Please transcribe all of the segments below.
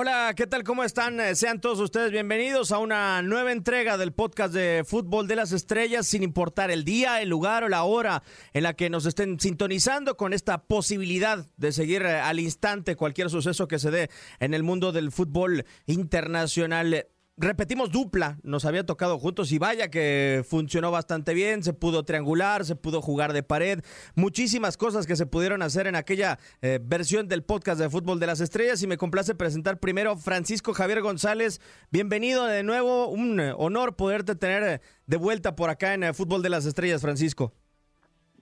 Hola, ¿qué tal? ¿Cómo están? Eh, Sean todos ustedes bienvenidos a una nueva entrega del podcast de Fútbol de las Estrellas, sin importar el día, el lugar o la hora en la que nos estén sintonizando con esta posibilidad de seguir eh, al instante cualquier suceso que se dé en el mundo del fútbol internacional. Repetimos dupla, nos había tocado juntos y vaya que funcionó bastante bien, se pudo triangular, se pudo jugar de pared, muchísimas cosas que se pudieron hacer en aquella eh, versión del podcast de Fútbol de las Estrellas y me complace presentar primero Francisco Javier González, bienvenido de nuevo, un eh, honor poderte tener eh, de vuelta por acá en Fútbol de las Estrellas, Francisco.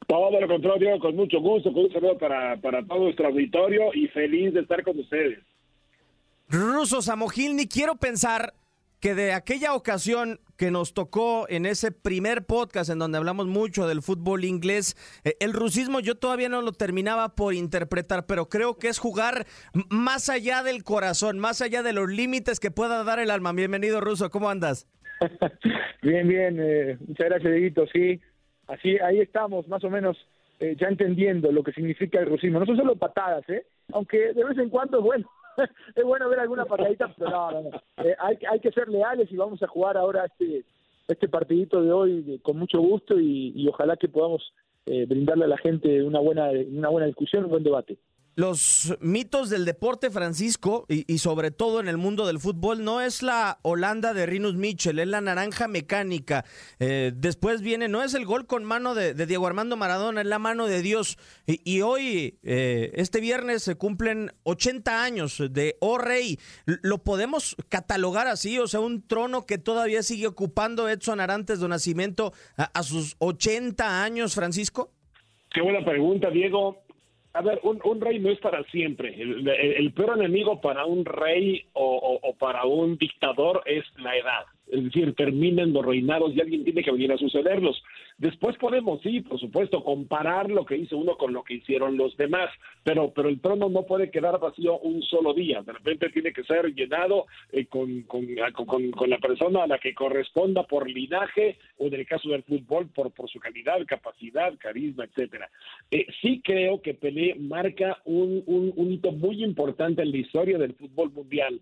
Todo lo contrario, con mucho gusto, con un saludo para, para todo nuestro auditorio y feliz de estar con ustedes. Ruso Samogilni, quiero pensar que de aquella ocasión que nos tocó en ese primer podcast en donde hablamos mucho del fútbol inglés, eh, el rusismo yo todavía no lo terminaba por interpretar, pero creo que es jugar más allá del corazón, más allá de los límites que pueda dar el alma. Bienvenido, Ruso, ¿cómo andas? Bien, bien, eh, muchas gracias, Dieguito, sí. Así, ahí estamos, más o menos, eh, ya entendiendo lo que significa el rusismo. No son solo patadas, ¿eh? Aunque de vez en cuando es bueno. es bueno ver alguna patadita, pero no, no, no. Eh, hay, hay que ser leales y vamos a jugar ahora este este partidito de hoy con mucho gusto y, y ojalá que podamos eh, brindarle a la gente una buena una buena discusión, un buen debate. Los mitos del deporte, Francisco, y, sobre todo en el mundo del fútbol, no es la Holanda de Rinus Mitchell, es la naranja mecánica. Eh, después viene, no es el gol con mano de, Diego Armando Maradona, es la mano de Dios. Y, hoy, eh, este viernes, se cumplen 80 años de Oh Rey. ¿Lo podemos catalogar así? O sea, un trono que todavía sigue ocupando Edson Arantes de Nacimiento a, a sus 80 años, Francisco. Qué buena pregunta, Diego. A ver, un, un rey no es para siempre. El, el- peor enemigo para un rey o- o para un dictador es la edad. Es decir, terminen los reinados y alguien tiene que venir a sucederlos. Después podemos, sí, por supuesto, comparar lo que hizo uno con lo que hicieron los demás, pero, pero el trono no puede quedar vacío un solo día, de repente tiene que ser llenado eh, con, con, con, la persona a la que corresponda por linaje o en el caso del fútbol por, por su calidad, capacidad, carisma, etcétera. Eh, sí creo que Pelé marca un, un, hito muy importante en la historia del fútbol mundial,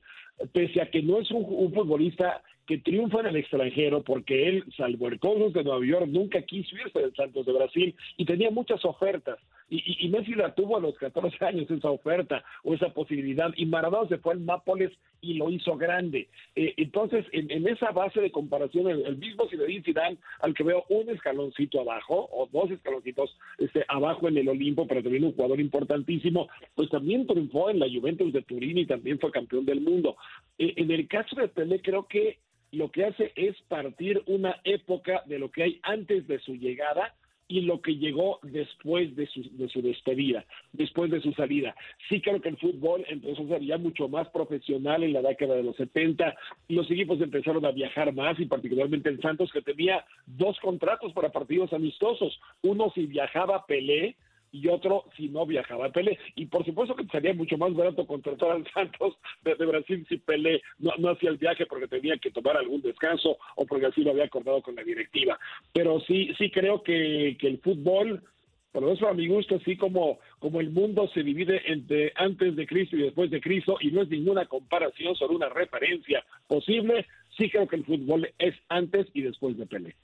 pese a que no es un, futbolista que triunfa en el extranjero porque él, salvo el Cosmos de Nueva York, nunca quiso irse del Santos de Brasil y tenía muchas ofertas. Y, y, Messi la tuvo a los 14 años esa oferta o esa posibilidad. Y Maradona se fue al Nápoles y lo hizo grande. Eh, entonces, en, esa base de comparación, el, mismo Zinedine Zidane, al que veo un escaloncito abajo o dos escaloncitos este, abajo en el Olimpo, pero también un jugador importantísimo, pues también triunfó en la Juventus de Turín y también fue campeón del mundo. Eh, en el caso de Pelé, creo que lo que hace es partir una época de lo que hay antes de su llegada y lo que llegó después de su, de su despedida, después de su salida. Sí creo que el fútbol empezó a ser ya mucho más profesional en la década de los 70, los equipos empezaron a viajar más y particularmente el Santos que tenía dos contratos para partidos amistosos, uno si viajaba Pelé, y otro si no viajaba Pelé. Y por supuesto que sería mucho más barato contratar al Santos desde Brasil si Pelé no, hacía el viaje porque tenía que tomar algún descanso o porque así lo había acordado con la directiva. Pero sí, sí creo que, que el fútbol, por eso a mi gusto, así como, como el mundo se divide entre antes de Cristo y después de Cristo, y no es ninguna comparación, solo una referencia posible, sí creo que el fútbol es antes y después de Pelé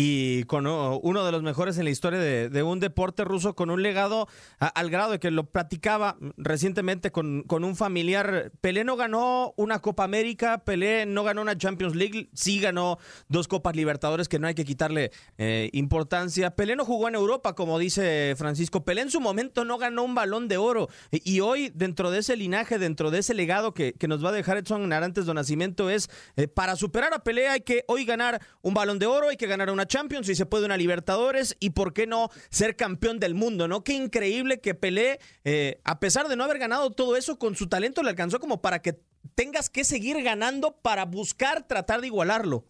y con uno de los mejores en la historia de, un deporte ruso, con un legado al grado de que lo platicaba recientemente con, con, un familiar. Pelé no ganó una Copa América, Pelé no ganó una Champions League, sí ganó dos Copas Libertadores que no hay que quitarle eh, importancia. Pelé no jugó en Europa, como dice Francisco. Pelé en su momento no ganó un balón de oro. Y, hoy, dentro de ese linaje, dentro de ese legado que, que nos va a dejar Edson Arantes de Nacimiento, es eh, para superar a Pelé hay que hoy ganar un balón de oro, hay que ganar una Champions y se puede una Libertadores y por qué no ser campeón del mundo, ¿no? Qué increíble que Pelé, eh, a pesar de no haber ganado todo eso, con su talento le alcanzó como para que tengas que seguir ganando para buscar tratar de igualarlo.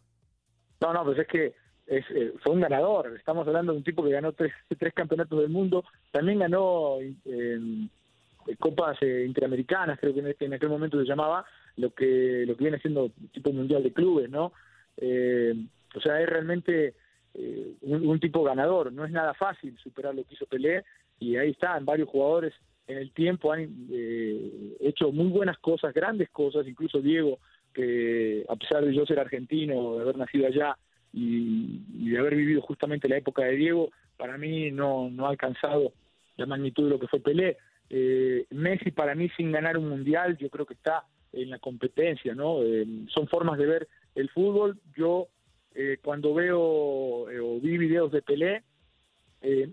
No, no, pues es que es, eh, fue un ganador. Estamos hablando de un tipo que ganó tres, tres campeonatos del mundo. También ganó eh, copas interamericanas, creo que en, aquel momento se llamaba, lo que lo que viene siendo tipo mundial de clubes, ¿no? o sea, es realmente eh, un, tipo ganador. No es nada fácil superar lo que hizo Pelé y ahí están varios jugadores en el tiempo han eh, hecho muy buenas cosas, grandes cosas, incluso Diego, que a pesar de yo ser argentino, de haber nacido allá y, de haber vivido justamente la época de Diego, para mí no, no ha alcanzado la magnitud de lo que fue Pelé. Eh, Messi para mí sin ganar un mundial, yo creo que está en la competencia, ¿no? son formas de ver el fútbol. Yo eh, cuando veo eh, o vi videos de Pelé, eh,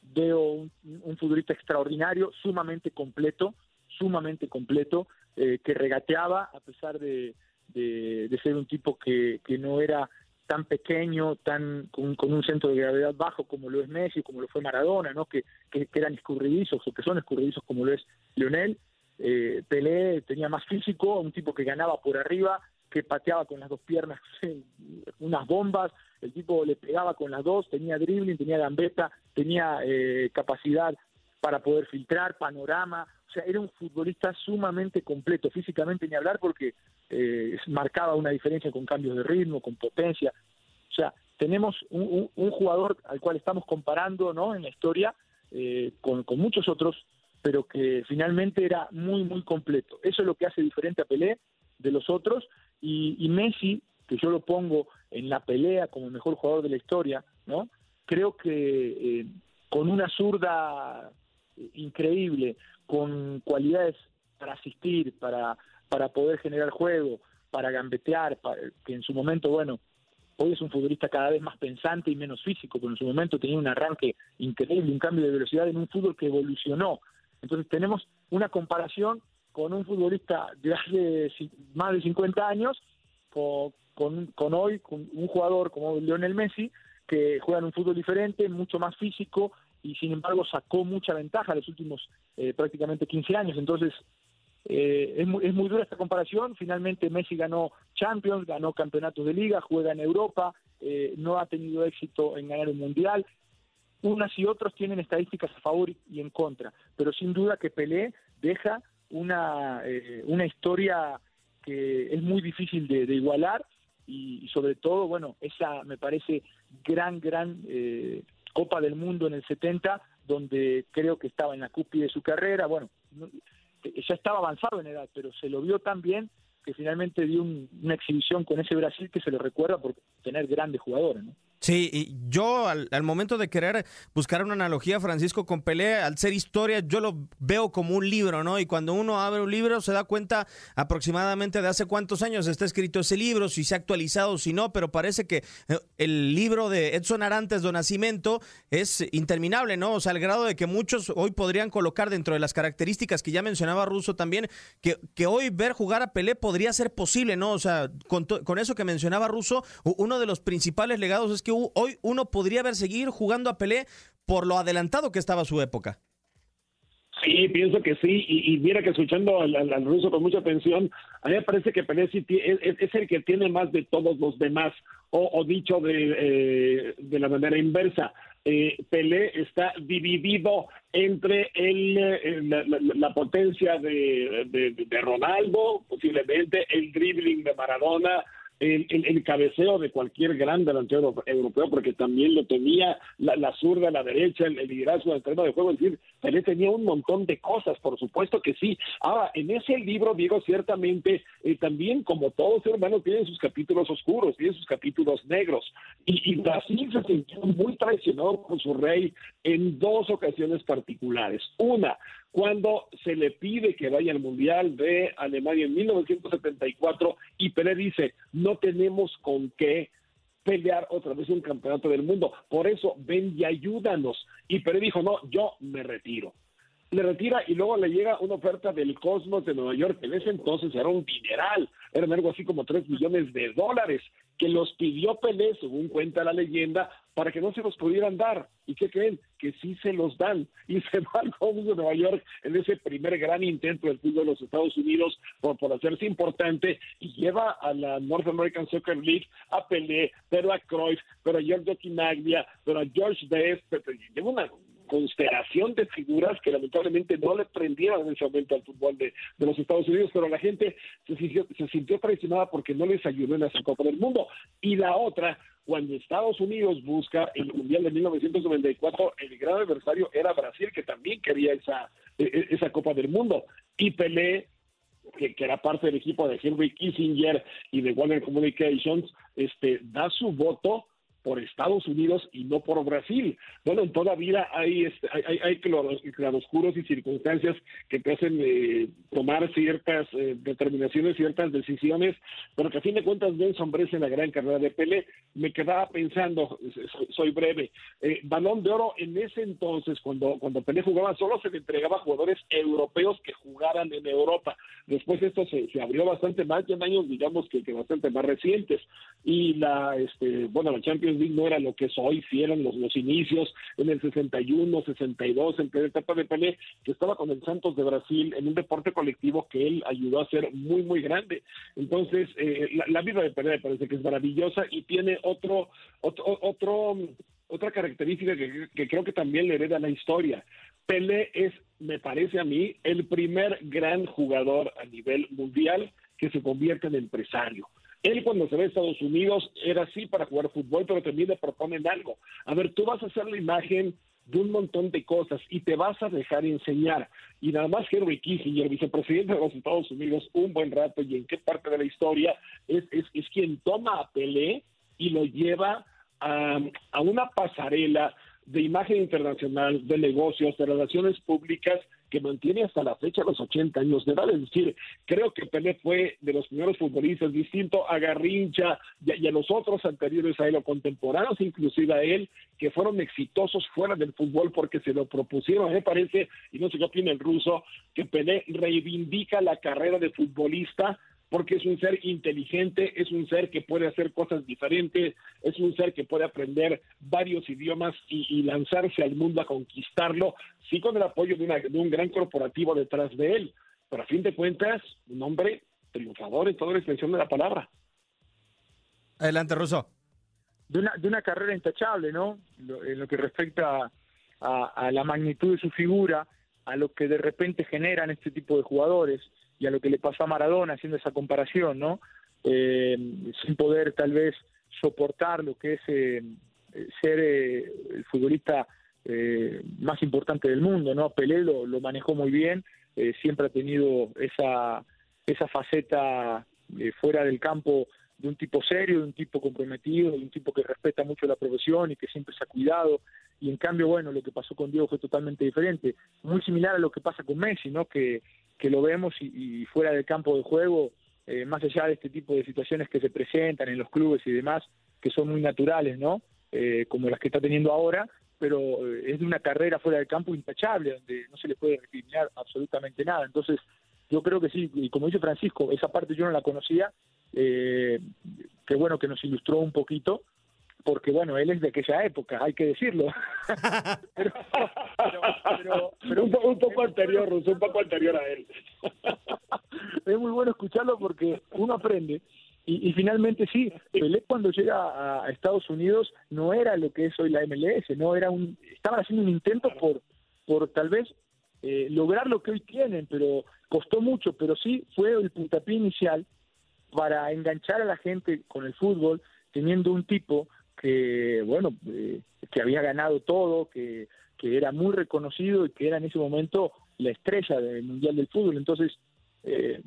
veo un, futbolista extraordinario, sumamente completo, sumamente completo, que regateaba a pesar de, ser un tipo que, no era tan pequeño, tan con, un centro de gravedad bajo como lo es Messi, como lo fue Maradona, ¿no? que, que, eran escurridizos o que son escurridizos como lo es Lionel. Pelé tenía más físico, un tipo que ganaba por arriba, que pateaba con las dos piernas unas bombas, el tipo le pegaba con las dos, tenía dribbling, tenía gambeta, tenía eh, capacidad para poder filtrar, panorama, o sea, era un futbolista sumamente completo, físicamente ni hablar porque eh, marcaba una diferencia con cambios de ritmo, con potencia, o sea, tenemos un, jugador al cual estamos comparando ¿no? en la historia eh, con, con muchos otros, pero que finalmente era muy, muy completo. Eso es lo que hace diferente a Pelé de los otros y, Messi, que yo lo pongo en la pelea como mejor jugador de la historia, ¿no? Creo que eh, con una zurda increíble, con cualidades para asistir, para, para poder generar juego, para gambetear, que en su momento, bueno, hoy es un futbolista cada vez más pensante y menos físico, pero en su momento tenía un arranque increíble, un cambio de velocidad en un fútbol que evolucionó. Entonces tenemos una comparación con un futbolista de hace más de 50 años, con, con, hoy con un jugador como Lionel Messi, que juega en un fútbol diferente, mucho más físico, y sin embargo sacó mucha ventaja en los últimos eh, prácticamente 15 años. Entonces, eh, es, muy, es muy dura esta comparación. Finalmente Messi ganó Champions, ganó campeonatos de liga, juega en Europa, eh, no ha tenido éxito en ganar un mundial. Unas y otros tienen estadísticas a favor y en contra, pero sin duda que Pelé deja una, eh, una historia que es muy difícil de, igualar y, sobre todo, bueno, esa me parece gran, gran eh, Copa del Mundo en el 70, donde creo que estaba en la cúspide de su carrera, bueno, ya estaba avanzado en edad, pero se lo vio tan bien que finalmente dio una exhibición con ese Brasil que se le recuerda por tener grandes jugadores, ¿no? Sí, y yo al, momento de querer buscar una analogía, Francisco, con Pelé, al ser historia, yo lo veo como un libro, ¿no? Y cuando uno abre un libro se da cuenta aproximadamente de hace cuántos años está escrito ese libro, si se ha actualizado, si no, pero parece que eh, el libro de Edson Arantes do Nacimiento es interminable, ¿no? O sea, al grado de que muchos hoy podrían colocar dentro de las características que ya mencionaba Russo también, que, que hoy ver jugar a Pelé podría ser posible, ¿no? O sea, con, con eso que mencionaba Russo, uno de los principales legados es que hoy uno podría ver seguir jugando a Pelé por lo adelantado que estaba su época. Sí, pienso que sí, y, mira que escuchando al, ruso con mucha atención, a mí me parece que Pelé sí es, el que tiene más de todos los demás, o, dicho de, eh, de, la manera inversa, eh, Pelé está dividido entre el, eh, la, potencia de, de, Ronaldo, posiblemente el dribbling de Maradona, el, cabeceo de cualquier gran delantero europeo, porque también lo tenía la, zurda, la derecha, el, liderazgo del terreno de juego, es decir, Pelé tenía un montón de cosas, por supuesto que sí. Ahora, en ese libro, Diego, ciertamente, eh, también como todo ser humano, tiene sus capítulos oscuros, tiene sus capítulos negros, y, y Brasil se sintió muy traicionado por su rey en dos ocasiones particulares. Una, cuando se le pide que vaya al Mundial de Alemania en 1974 y Pelé dice, no tenemos con qué pelear otra vez un campeonato del mundo, por eso ven y ayúdanos. Y Pelé dijo, no, yo me retiro. Le retira y luego le llega una oferta del Cosmos de Nueva York, que en ese entonces era un dineral, eran algo así como 3 millones de dólares, que los pidió Pelé, según cuenta la leyenda, para que no se los pudieran dar. ¿Y qué creen? Que sí se los dan. Y se va al Cosmos de Nueva York en ese primer gran intento del fútbol de los Estados Unidos por, por hacerse importante y lleva a la North American Soccer League a Pelé, pero a Cruyff, pero a Giorgio Quinaglia, pero a George Best, lleva una constelación de figuras que lamentablemente no le prendieron en ese momento al fútbol de, los Estados Unidos, pero la gente se sintió, se sintió traicionada porque no les ayudó en esa Copa del Mundo. Y la otra, cuando Estados Unidos busca el Mundial de 1994, el gran adversario era Brasil, que también quería esa, e, e, esa Copa del Mundo. Y Pelé que, que, era parte del equipo de Henry Kissinger y de Warner Communications, este, da su voto por Estados Unidos y no por Brasil. Bueno, en toda vida hay, este, hay, hay, claroscuros y circunstancias que te hacen eh, tomar ciertas eh, determinaciones, ciertas decisiones, pero que a fin de cuentas ven sombreros en la gran carrera de Pele. Me quedaba pensando, soy, breve, eh, balón de oro en ese entonces, cuando, cuando Pelé jugaba, solo se le entregaba a jugadores europeos que jugaran en Europa. Después esto se, abrió bastante más, ya en años digamos que, que bastante más recientes. Y la, este, bueno, la Champions no era lo que es hoy, si eran los, los inicios en el 61, 62, en primera etapa de Pelé, que estaba con el Santos de Brasil en un deporte colectivo que él ayudó a hacer muy, muy grande. Entonces, eh, la, vida de Pelé me parece que es maravillosa y tiene otro, otro, otro otra característica que, que, creo que también le hereda la historia. Pelé es, me parece a mí, el primer gran jugador a nivel mundial que se convierte en empresario. Él cuando se ve a Estados Unidos era así para jugar fútbol, pero también le proponen algo. A ver, tú vas a hacer la imagen de un montón de cosas y te vas a dejar enseñar. Y nada más Henry Kissinger, vicepresidente de los Estados Unidos, un buen rato y en qué parte de la historia, es, es, es quien toma a Pelé y lo lleva a, a una pasarela de imagen internacional, de negocios, de relaciones públicas, que mantiene hasta la fecha los 80 años de edad. Es decir, creo que Pelé fue de los primeros futbolistas, distinto a Garrincha y a, los otros anteriores a él, o contemporáneos inclusive a él, que fueron exitosos fuera del fútbol porque se lo propusieron. Me parece, y no sé qué opina el ruso, que Pelé reivindica la carrera de futbolista porque es un ser inteligente, es un ser que puede hacer cosas diferentes, es un ser que puede aprender varios idiomas y, lanzarse al mundo a conquistarlo, sí con el apoyo de, una, de un gran corporativo detrás de él, pero a fin de cuentas, un hombre triunfador en toda la extensión de la palabra. Adelante, Russo. De una, de una carrera intachable, ¿no? en lo que respecta a, la magnitud de su figura, a lo que de repente generan este tipo de jugadores y a lo que le pasó a Maradona haciendo esa comparación, ¿no? Eh, sin poder tal vez soportar lo que es eh, ser eh, el futbolista más importante del mundo, ¿no? Pelé lo, lo manejó muy bien, siempre ha tenido esa, esa faceta fuera del campo de un tipo serio, de un tipo comprometido, de un tipo que respeta mucho la profesión y que siempre se ha cuidado. Y en cambio, bueno, lo que pasó con Diego fue totalmente diferente, muy similar a lo que pasa con Messi, ¿no? Que, que lo vemos y, fuera del campo de juego, eh, más allá de este tipo de situaciones que se presentan en los clubes y demás, que son muy naturales, ¿no? Eh, como las que está teniendo ahora, pero eh, es de una carrera fuera del campo intachable, donde no se le puede recriminar absolutamente nada. Entonces, yo creo que sí, y como dice Francisco, esa parte yo no la conocía, eh, que bueno que nos ilustró un poquito, porque bueno, él es de aquella época, hay que decirlo. pero, pero, un, poco, un poco anterior, un poco anterior a él. es muy bueno escucharlo porque uno aprende. Y, finalmente sí, Pelé cuando llega a Estados Unidos no era lo que es hoy la MLS, no era un, estaban haciendo un intento por, por tal vez eh, lograr lo que hoy tienen, pero costó mucho, pero sí fue el puntapié inicial para enganchar a la gente con el fútbol, teniendo un tipo que, bueno, eh, que había ganado todo, que, que era muy reconocido y que era en ese momento la estrella del Mundial del Fútbol. Entonces, eh,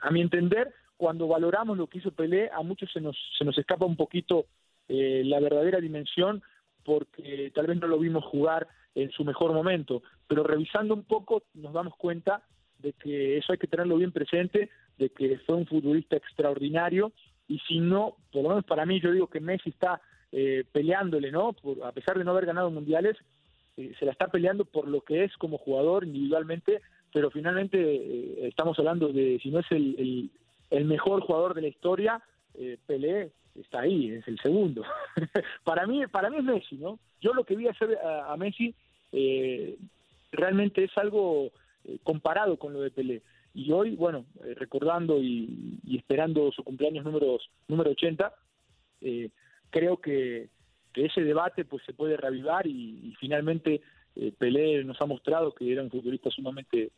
a mi entender, cuando valoramos lo que hizo Pelé, a muchos se nos, se nos escapa un poquito eh, la verdadera dimensión porque tal vez no lo vimos jugar en su mejor momento, pero revisando un poco nos damos cuenta de que eso hay que tenerlo bien presente, de que fue un futbolista extraordinario y si no, por lo menos para mí yo digo que Messi está eh, peleándole, ¿no? a pesar de no haber ganado mundiales, eh, se la está peleando por lo que es como jugador individualmente, pero finalmente eh, estamos hablando de si no es el, el, mejor jugador de la historia, Pelé está ahí, es el segundo. para mí para mí es Messi, ¿no? Yo lo que vi hacer a, Messi realmente es algo eh, comparado con lo de Pelé. Y hoy, bueno, eh, recordando y, esperando su cumpleaños número, número 80, eh, creo que, ese debate pues se puede reavivar y, finalmente Pelé nos ha mostrado que era un futbolista sumamente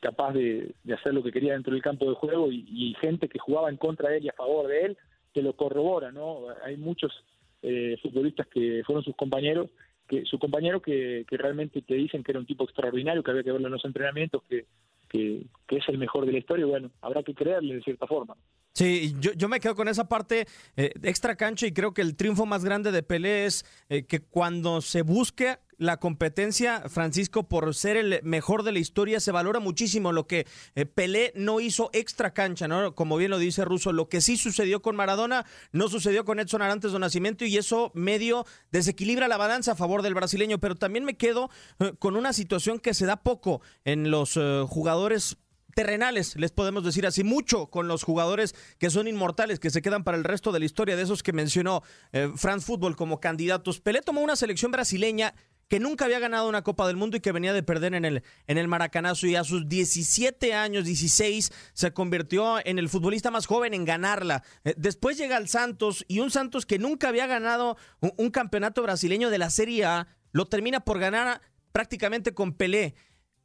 capaz de, hacer lo que quería dentro del campo de juego y, gente que jugaba en contra de él y a favor de él que lo corrobora, ¿no? Hay muchos futbolistas que fueron sus compañeros que su compañero que, que, realmente te dicen que era un tipo extraordinario, que había que verlo en los entrenamientos, que, que, es el mejor de la historia, bueno, habrá que creerle de cierta forma. Sí, yo, yo me quedo con esa parte eh, extra cancha y creo que el triunfo más grande de Pelé es eh, que cuando se busque la competencia, Francisco, por ser el mejor de la historia, se valora muchísimo lo que eh, Pelé no hizo extra cancha, ¿no? Como bien lo dice Russo, lo que sí sucedió con Maradona no sucedió con Edson Arantes de Nacimiento y eso medio desequilibra la balanza a favor del brasileño, pero también me quedo eh, con una situación que se da poco en los eh, jugadores terrenales, les podemos decir así, mucho con los jugadores que son inmortales, que se quedan para el resto de la historia, de esos que mencionó France Football como candidatos. Pelé tomó una selección brasileña que nunca había ganado una Copa del Mundo y que venía de perder en el, en el Maracanazo y a sus 17 años, 16, se convirtió en el futbolista más joven en ganarla. Eh, después llega el Santos y un Santos que nunca había ganado un campeonato brasileño de la Serie A, lo termina por ganar prácticamente con Pelé.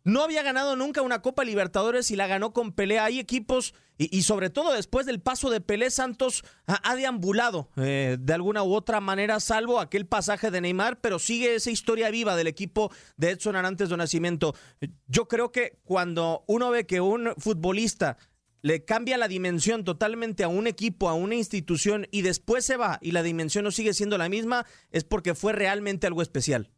No había ganado nunca una Copa Libertadores y la ganó con pelea. Hay equipos, y, sobre todo después del paso de Pelé, Santos ha, deambulado eh, de alguna u otra manera, salvo aquel pasaje de Neymar, pero sigue esa historia viva del equipo de Edson Arantes de Nacimiento. Yo creo que cuando uno ve que un futbolista le cambia la dimensión totalmente a un equipo, a una institución, y después se va y la dimensión no sigue siendo la misma, es porque fue realmente algo especial.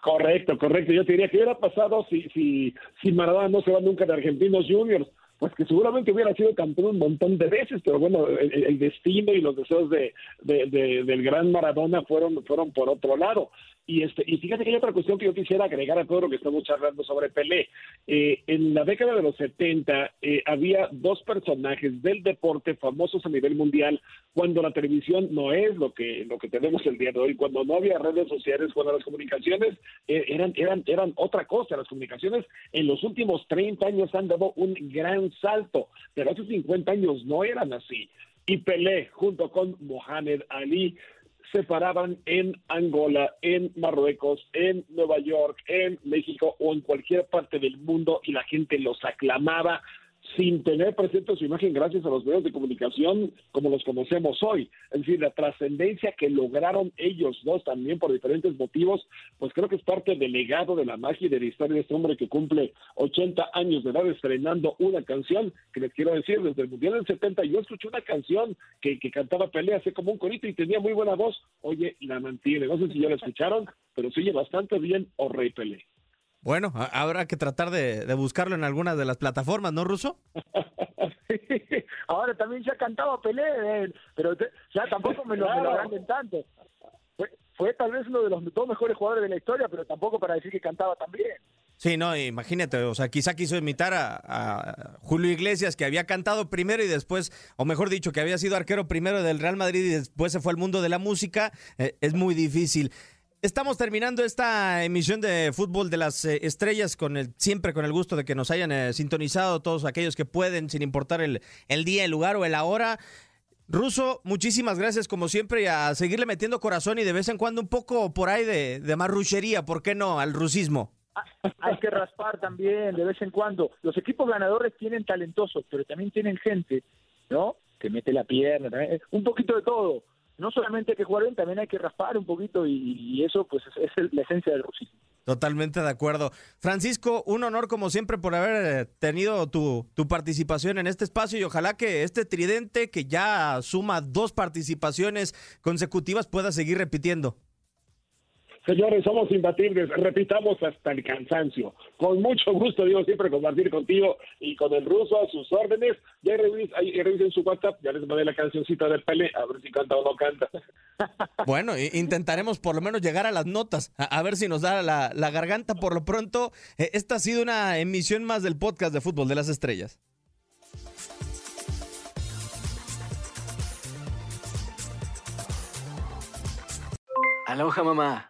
Correcto, correcto. Yo te diría que hubiera pasado si, si, si Maradona no se va nunca de Argentinos Juniors, pues que seguramente hubiera sido campeón un montón de veces, pero bueno, el, destino y los deseos de, del gran Maradona fueron, fueron por otro lado. Y, este, y fíjate que hay otra cuestión que yo quisiera agregar a todo lo que estamos charlando sobre Pelé. Eh, en la década de los 70 eh, había dos personajes del deporte famosos a nivel mundial cuando la televisión no es lo que, lo que tenemos el día de hoy, cuando no había redes sociales, cuando las comunicaciones eh, eran, eran, eran otra cosa. Las comunicaciones en los últimos 30 años han dado un gran salto, pero hace 50 años no eran así. Y Pelé, junto con Mohamed Ali, se paraban en Angola, en Marruecos, en Nueva York, en México o en cualquier parte del mundo y la gente los aclamaba sin tener presente su imagen gracias a los medios de comunicación como los conocemos hoy. Es decir, la trascendencia que lograron ellos dos también por diferentes motivos, pues creo que es parte del legado de la magia y de la historia de este hombre que cumple 80 años de edad estrenando una canción que les quiero decir, desde el Mundial del 70 yo escuché una canción que, cantaba pelea hace como un corito y tenía muy buena voz. Oye, la mantiene. No sé si ya la escucharon, pero sigue bastante bien O Rey Pelé. Bueno, habrá que tratar de, buscarlo en alguna de las plataformas, ¿no, Ruso? Ahora también ya cantaba Pelé, eh, pero ya tampoco me lo, me tanto. Fue, fue, tal vez uno de los dos mejores jugadores de la historia, pero tampoco para decir que cantaba tan bien. Sí, no, imagínate, o sea, quizá quiso imitar a, Julio Iglesias, que había cantado primero y después, o mejor dicho, que había sido arquero primero del Real Madrid y después se fue al mundo de la música, eh, es muy difícil. Estamos terminando esta emisión de Fútbol de las eh, Estrellas con el siempre con el gusto de que nos hayan eh, sintonizado todos aquellos que pueden, sin importar el, el día, el lugar o el ahora. Ruso, muchísimas gracias como siempre y a seguirle metiendo corazón y de vez en cuando un poco por ahí de, de marruchería, ¿por qué no? Al rusismo. Hay que raspar también de vez en cuando. Los equipos ganadores tienen talentosos, pero también tienen gente, ¿no? Que mete la pierna, un poquito de todo no solamente hay que jugar bien, también hay que raspar un poquito y, eso pues es, la esencia del rusismo. Totalmente de acuerdo. Francisco, un honor como siempre por haber eh, tenido tu, tu participación en este espacio y ojalá que este tridente que ya suma dos participaciones consecutivas pueda seguir repitiendo. Señores, somos imbatibles, repitamos hasta el cansancio. Con mucho gusto, digo, siempre compartir contigo y con el ruso a sus órdenes. Ya revisen, su WhatsApp, ya les mandé la cancioncita de Pele, a ver si canta o no canta. Bueno, intentaremos por lo menos llegar a las notas, a, ver si nos da la, la, garganta. Por lo pronto, eh, esta ha sido una emisión más del podcast de Fútbol de las Estrellas. Aloha, mamá.